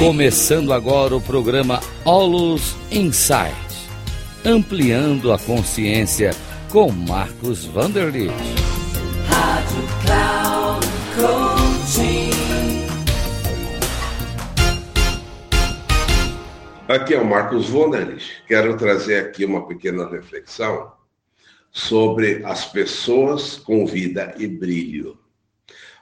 Começando agora o programa Olus Insight, ampliando a consciência com Marcos Vanderlitt. Rádio Cloud Coaching. Aqui é o Marcos Vanderlitt. Quero trazer aqui uma pequena reflexão sobre as pessoas com vida e brilho.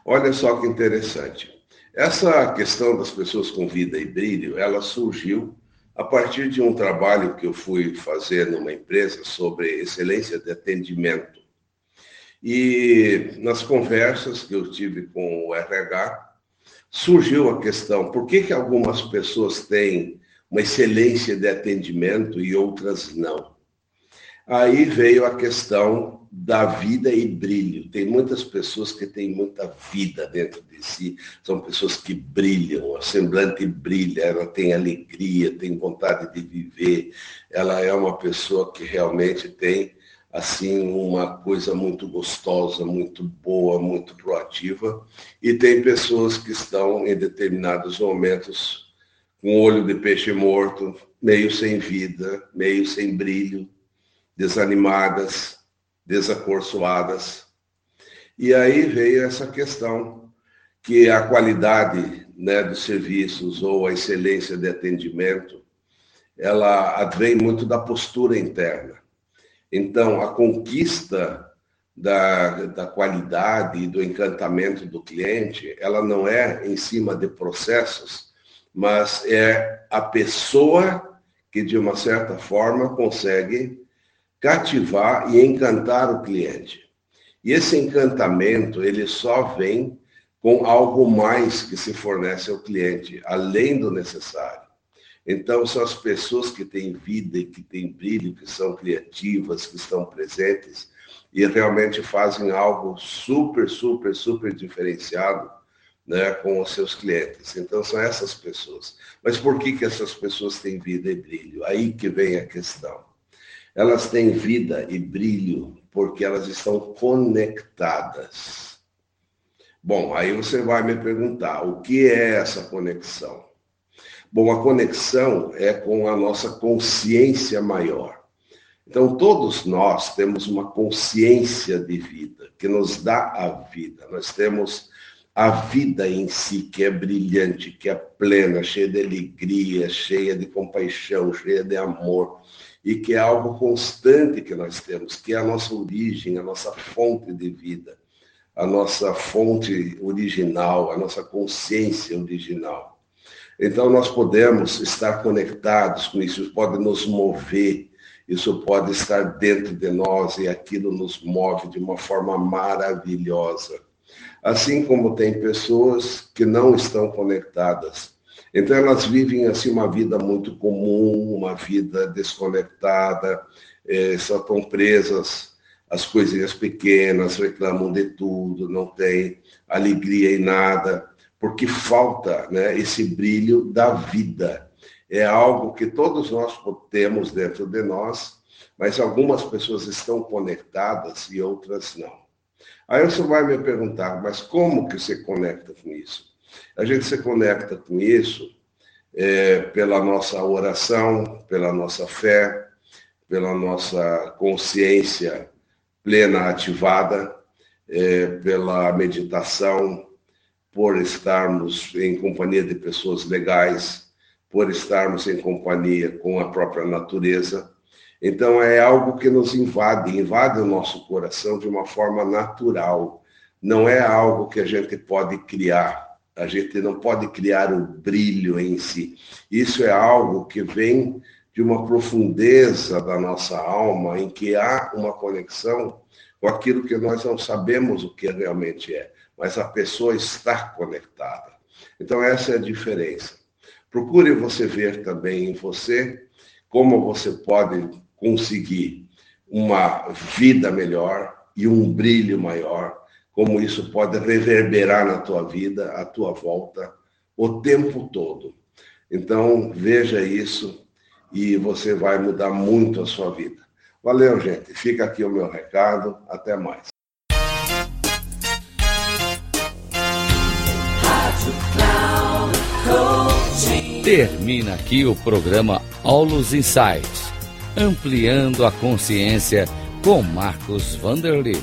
Olha só que interessante. Essa questão das pessoas com vida e brilho, ela surgiu a partir de um trabalho que eu fui fazer numa empresa sobre excelência de atendimento. E nas conversas que eu tive com o RH, surgiu a questão: por que, que algumas pessoas têm uma excelência de atendimento e outras não? Aí veio a questão da vida e brilho. Tem muitas pessoas que têm muita vida dentro de si, são pessoas que brilham, a semblante brilha, ela tem alegria, tem vontade de viver, ela é uma pessoa que realmente tem assim uma coisa muito gostosa, muito boa, muito proativa, e tem pessoas que estão em determinados momentos com olho de peixe morto, meio sem vida, meio sem brilho, desanimadas, desacorçoadas. E aí veio essa questão que a qualidade né, dos serviços ou a excelência de atendimento, ela advém muito da postura interna. Então, a conquista da, da qualidade e do encantamento do cliente, ela não é em cima de processos, mas é a pessoa que, de uma certa forma, consegue cativar e encantar o cliente. E esse encantamento, ele só vem com algo mais que se fornece ao cliente, além do necessário. Então, são as pessoas que têm vida e que têm brilho, que são criativas, que estão presentes e realmente fazem algo super, super, super diferenciado né, com os seus clientes. Então, são essas pessoas. Mas por que, que essas pessoas têm vida e brilho? Aí que vem a questão. Elas têm vida e brilho porque elas estão conectadas. Bom, aí você vai me perguntar, o que é essa conexão? Bom, a conexão é com a nossa consciência maior. Então, todos nós temos uma consciência de vida, que nos dá a vida. Nós temos a vida em si, que é brilhante, que é plena, cheia de alegria, cheia de compaixão, cheia de amor e que é algo constante que nós temos, que é a nossa origem, a nossa fonte de vida, a nossa fonte original, a nossa consciência original. Então nós podemos estar conectados com isso, isso pode nos mover, isso pode estar dentro de nós e aquilo nos move de uma forma maravilhosa. Assim como tem pessoas que não estão conectadas então elas vivem assim uma vida muito comum, uma vida desconectada, é, só estão presas às coisinhas pequenas, reclamam de tudo, não tem alegria em nada, porque falta né, esse brilho da vida. É algo que todos nós temos dentro de nós, mas algumas pessoas estão conectadas e outras não. Aí você vai me perguntar, mas como que você conecta com isso? A gente se conecta com isso é, pela nossa oração, pela nossa fé, pela nossa consciência plena ativada, é, pela meditação, por estarmos em companhia de pessoas legais, por estarmos em companhia com a própria natureza. Então é algo que nos invade, invade o nosso coração de uma forma natural. Não é algo que a gente pode criar. A gente não pode criar o brilho em si. Isso é algo que vem de uma profundeza da nossa alma, em que há uma conexão com aquilo que nós não sabemos o que realmente é, mas a pessoa está conectada. Então, essa é a diferença. Procure você ver também em você como você pode conseguir uma vida melhor e um brilho maior como isso pode reverberar na tua vida, à tua volta, o tempo todo. Então, veja isso e você vai mudar muito a sua vida. Valeu, gente. Fica aqui o meu recado. Até mais. Termina aqui o programa Aulos Insights, ampliando a consciência com Marcos Vanderlit.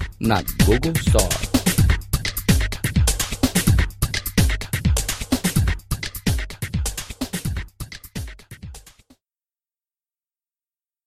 na Google Store.